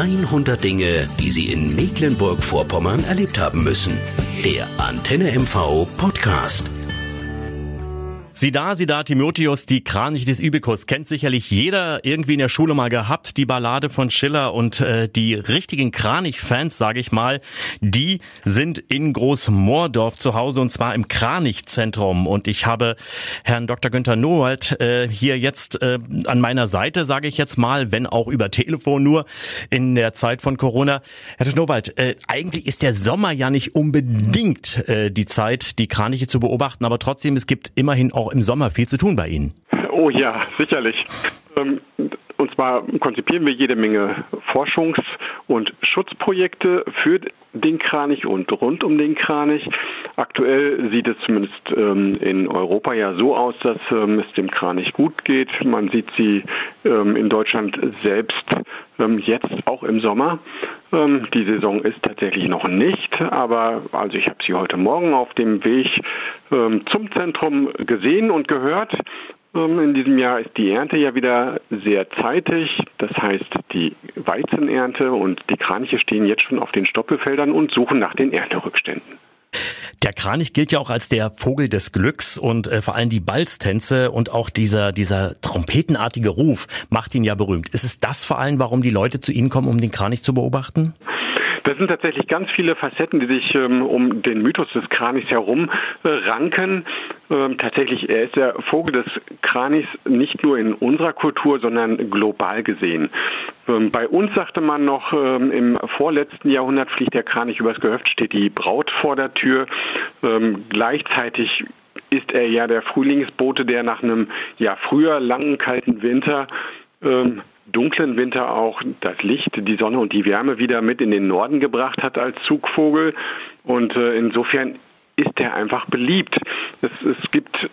100 Dinge, die Sie in Mecklenburg-Vorpommern erlebt haben müssen. Der Antenne MV Podcast. Sie da, sie da, Timotheus, die Kranich des Übikus, kennt sicherlich jeder irgendwie in der Schule mal gehabt, die Ballade von Schiller und äh, die richtigen Kranich-Fans, sage ich mal, die sind in Großmoordorf zu Hause und zwar im Kranich-Zentrum und ich habe Herrn Dr. Günther Nowald äh, hier jetzt äh, an meiner Seite, sage ich jetzt mal, wenn auch über Telefon nur in der Zeit von Corona. Herr Dr. Nowald, äh, eigentlich ist der Sommer ja nicht unbedingt äh, die Zeit, die Kraniche zu beobachten, aber trotzdem, es gibt immerhin auch im Sommer viel zu tun bei Ihnen. Oh ja, sicherlich. Ähm, und zwar konzipieren wir jede Menge Forschungs- und Schutzprojekte für den Kranich und rund um den Kranich. Aktuell sieht es zumindest ähm, in Europa ja so aus, dass ähm, es dem Kranich gut geht. Man sieht sie in Deutschland selbst jetzt auch im Sommer. die Saison ist tatsächlich noch nicht, aber also ich habe sie heute Morgen auf dem Weg zum Zentrum gesehen und gehört ähm, in diesem Jahr ist die Ernte ja wieder sehr zeitig. Das heißt, die Weizenernte und die Kraniche stehen jetzt schon auf den Stoppelfeldern und suchen nach den Ernterückständen. Der Kranich gilt ja auch als der Vogel des Glücks und äh, vor allem die Balztänze und auch dieser, dieser trompetenartige Ruf macht ihn ja berühmt. Ist es das vor allem, warum die Leute zu Ihnen kommen, um den Kranich zu beobachten? Das sind tatsächlich ganz viele Facetten, die sich ähm, um den Mythos des Kranichs herum äh, ranken. Ähm, tatsächlich, er ist der Vogel des Kranichs nicht nur in unserer Kultur, sondern global gesehen. Ähm, bei uns sagte man noch, ähm, im vorletzten Jahrhundert fliegt der Kranich übers Gehöft, steht die Braut vor der Tür. Ähm, gleichzeitig ist er ja der Frühlingsbote, der nach einem ja früher langen kalten Winter ähm, dunklen Winter auch das Licht, die Sonne und die Wärme wieder mit in den Norden gebracht hat als Zugvogel. Und äh, insofern ist er einfach beliebt. Es, es gibt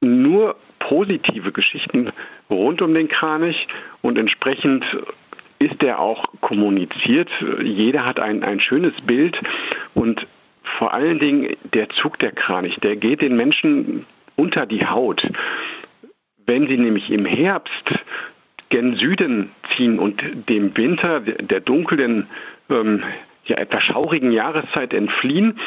nur positive Geschichten rund um den Kranich und entsprechend ist er auch kommuniziert. Jeder hat ein, ein schönes Bild und vor allen Dingen der Zug der Kranich, der geht den Menschen unter die Haut. Wenn sie nämlich im Herbst gen Süden ziehen und dem Winter, der dunklen, ähm, ja etwas schaurigen Jahreszeit entfliehen,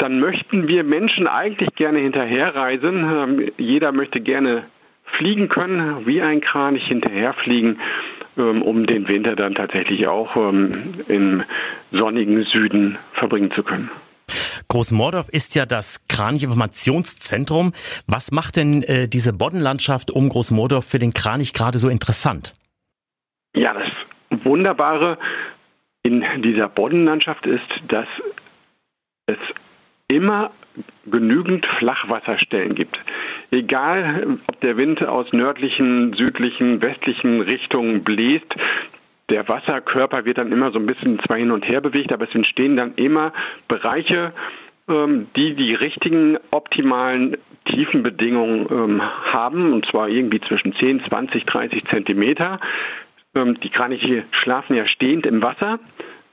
dann möchten wir Menschen eigentlich gerne hinterherreisen. Ähm, jeder möchte gerne fliegen können, wie ein Kranich hinterherfliegen, ähm, um den Winter dann tatsächlich auch ähm, im sonnigen Süden verbringen zu können. Großmordorf ist ja das Kranich-Informationszentrum. Was macht denn äh, diese Boddenlandschaft um Großmordorf für den Kranich gerade so interessant? Ja, das Wunderbare in dieser Boddenlandschaft ist, dass es immer genügend Flachwasserstellen gibt. Egal, ob der Wind aus nördlichen, südlichen, westlichen Richtungen bläst, der Wasserkörper wird dann immer so ein bisschen zwar hin und her bewegt, aber es entstehen dann immer Bereiche, ähm, die die richtigen optimalen Tiefenbedingungen ähm, haben, und zwar irgendwie zwischen 10, 20, 30 Zentimeter. Ähm, die Kraniche schlafen ja stehend im Wasser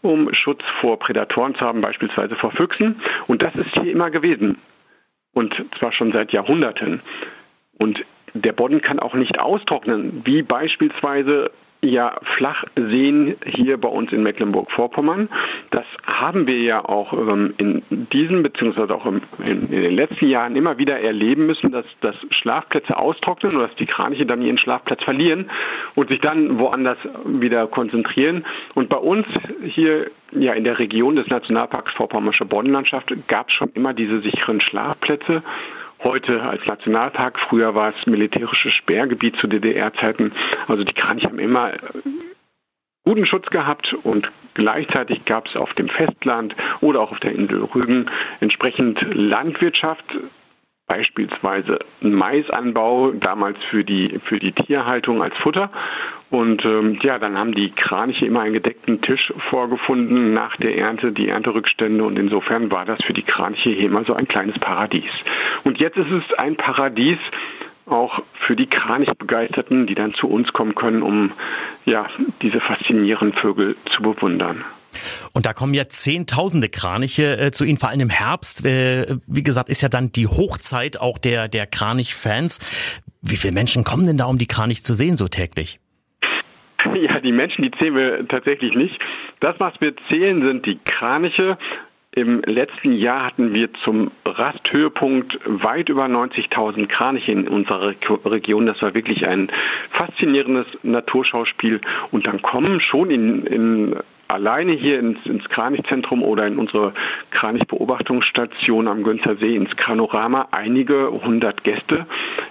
um Schutz vor Prädatoren zu haben, beispielsweise vor Füchsen. Und das ist hier immer gewesen. Und zwar schon seit Jahrhunderten. Und der Bodden kann auch nicht austrocknen, wie beispielsweise ja Flachseen hier bei uns in Mecklenburg-Vorpommern. Das haben wir ja auch ähm, in diesen beziehungsweise auch im, in, in, den letzten Jahren immer wieder erleben müssen, dass, dass Schlafplätze austrocknen oder dass die Kraniche dann ihren Schlafplatz verlieren und sich dann woanders wieder konzentrieren. Und bei uns hier ja in der Region des Nationalparks Vorpommersche Boddenlandschaft gab es schon immer diese sicheren Schlafplätze heute als Nationalpark. Früher war es militärisches Sperrgebiet zu DDR-Zeiten. Also die Kraniche haben immer guten Schutz gehabt und gleichzeitig gab es auf dem Festland oder auch auf der Insel Rügen entsprechend Landwirtschaft, beispielsweise Maisanbau, damals für die, für die Tierhaltung als Futter. Und ähm, ja, dann haben die Kraniche immer einen gedeckten Tisch vorgefunden nach der Ernte, die Ernterückstände. Und insofern war das für die Kraniche hier immer so ein kleines Paradies. Und jetzt ist es ein Paradies, auch für die Kranichbegeisterten, die dann zu uns kommen können, um ja, diese faszinierenden Vögel zu bewundern. Und da kommen ja Zehntausende Kraniche äh, zu Ihnen, vor allem im Herbst. Äh, wie gesagt, ist ja dann die Hochzeit auch der, der Kranich-Fans. Wie viele Menschen kommen denn da, um die Kranich zu sehen, so täglich? Ja, die Menschen, die zählen wir tatsächlich nicht. Das, was wir zählen, sind die Kraniche. Im letzten Jahr hatten wir zum Rasthöhepunkt weit über 90.000 Kraniche in unserer Region. Das war wirklich ein faszinierendes Naturschauspiel. Und dann kommen schon in, in alleine hier ins, ins Kranichzentrum oder in unsere Kranichbeobachtungsstation am Gönzer See ins Kranorama einige hundert Gäste,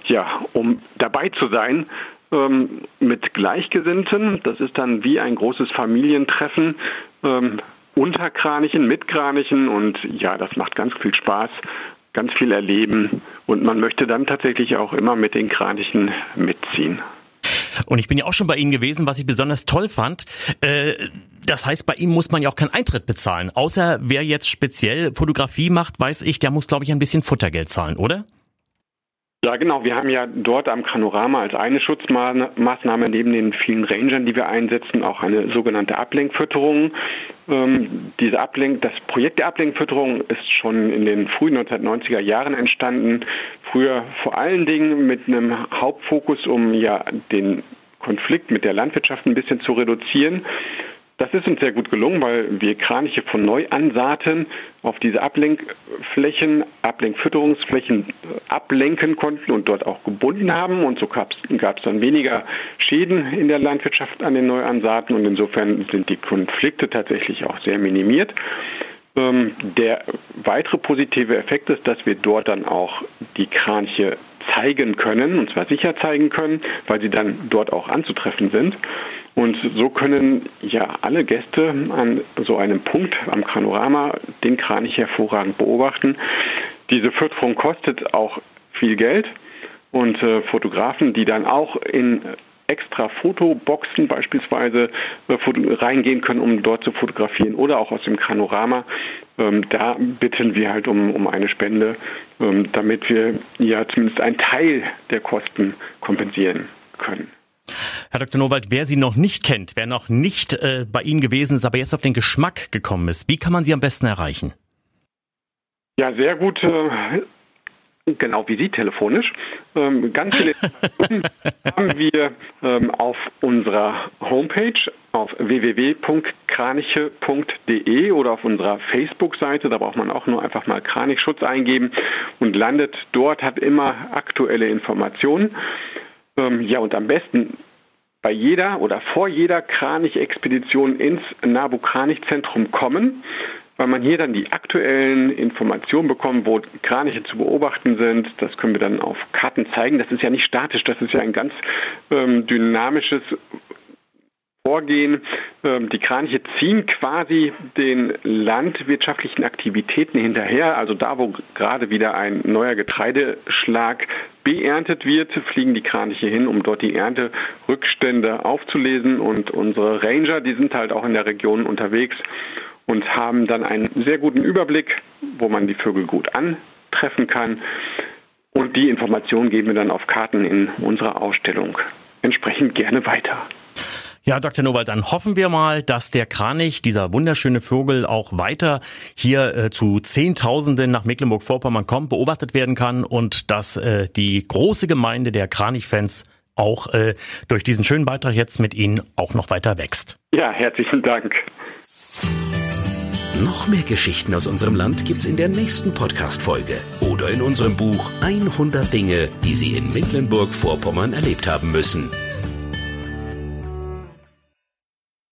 ja, um dabei zu sein ähm, mit Gleichgesinnten. Das ist dann wie ein großes Familientreffen. Ähm, unter Kranichen, mit Kranichen und ja, das macht ganz viel Spaß, ganz viel erleben und man möchte dann tatsächlich auch immer mit den Kranichen mitziehen. Und ich bin ja auch schon bei Ihnen gewesen, was ich besonders toll fand. Äh, das heißt, bei Ihnen muss man ja auch keinen Eintritt bezahlen. Außer wer jetzt speziell Fotografie macht, weiß ich, der muss, glaube ich, ein bisschen Futtergeld zahlen, oder? Ja, genau. Wir haben ja dort am Kranorama als eine Schutzmaßnahme neben den vielen Rangern, die wir einsetzen, auch eine sogenannte Ablenkfütterung. Ähm, diese Ablenk, das Projekt der Ablenkfütterung ist schon in den frühen 1990er Jahren entstanden. Früher vor allen Dingen mit einem Hauptfokus, um ja den Konflikt mit der Landwirtschaft ein bisschen zu reduzieren. Das ist uns sehr gut gelungen, weil wir Kraniche von neu ansaaten, auf diese Ablenkflächen, Ablenkfütterungsflächen äh, ablenken konnten und dort auch gebunden haben. Und so gab es dann weniger Schäden in der Landwirtschaft an den Neuansaaten und insofern sind die Konflikte tatsächlich auch sehr minimiert. Ähm, der weitere positive Effekt ist, dass wir dort dann auch die Kraniche zeigen können, und zwar sicher zeigen können, weil sie dann dort auch anzutreffen sind. Und so können ja alle Gäste an so einem Punkt am Kranorama den Kranich hervorragend beobachten. Diese Fütterung kostet auch viel Geld und äh, Fotografen, die dann auch in extra Fotoboxen beispielsweise äh, reingehen können, um dort zu fotografieren oder auch aus dem Kranorama. Ähm, da bitten wir halt um, um eine Spende, ähm, damit wir ja zumindest einen Teil der Kosten kompensieren können. Herr Dr. Nowald, wer Sie noch nicht kennt, wer noch nicht äh, bei Ihnen gewesen ist, aber jetzt auf den Geschmack gekommen ist, wie kann man Sie am besten erreichen? Ja, sehr gut. Äh, genau wie Sie telefonisch. Ähm, ganz viele haben wir ähm, auf unserer Homepage auf www.kraniche.de oder auf unserer Facebook-Seite. Da braucht man auch nur einfach mal Kranichschutz eingeben und landet dort, hat immer aktuelle Informationen. Ähm, ja, und am besten bei jeder oder vor jeder Kranich-Expedition ins Nabu-Kranich-Zentrum kommen, weil man hier dann die aktuellen Informationen bekommt, wo Kraniche zu beobachten sind. Das können wir dann auf Karten zeigen. Das ist ja nicht statisch, das ist ja ein ganz ähm, dynamisches Vorgehen. Ähm, die Kraniche ziehen quasi den landwirtschaftlichen Aktivitäten hinterher. Also da, wo gerade wieder ein neuer Getreideschlag beerntet wird, fliegen die Kraniche hin, um dort die Ernterückstände aufzulesen. Und unsere Ranger, die sind halt auch in der Region unterwegs und haben dann einen sehr guten Überblick, wo man die Vögel gut antreffen kann. Und die Informationen geben wir dann auf Karten in unserer Ausstellung entsprechend gerne weiter. Ja, Dr. Nowald, dann hoffen wir mal, dass der Kranich, dieser wunderschöne Vogel, auch weiter hier äh, zu Zehntausenden nach Mecklenburg-Vorpommern kommt, beobachtet werden kann und dass äh, die große Gemeinde der Kranich-Fans auch äh, durch diesen schönen Beitrag jetzt mit Ihnen auch noch weiter wächst. Ja, herzlichen Dank. Noch mehr Geschichten aus unserem Land gibt's in der nächsten Podcast-Folge oder in unserem Buch 100 Dinge, die Sie in Mecklenburg-Vorpommern erlebt haben müssen.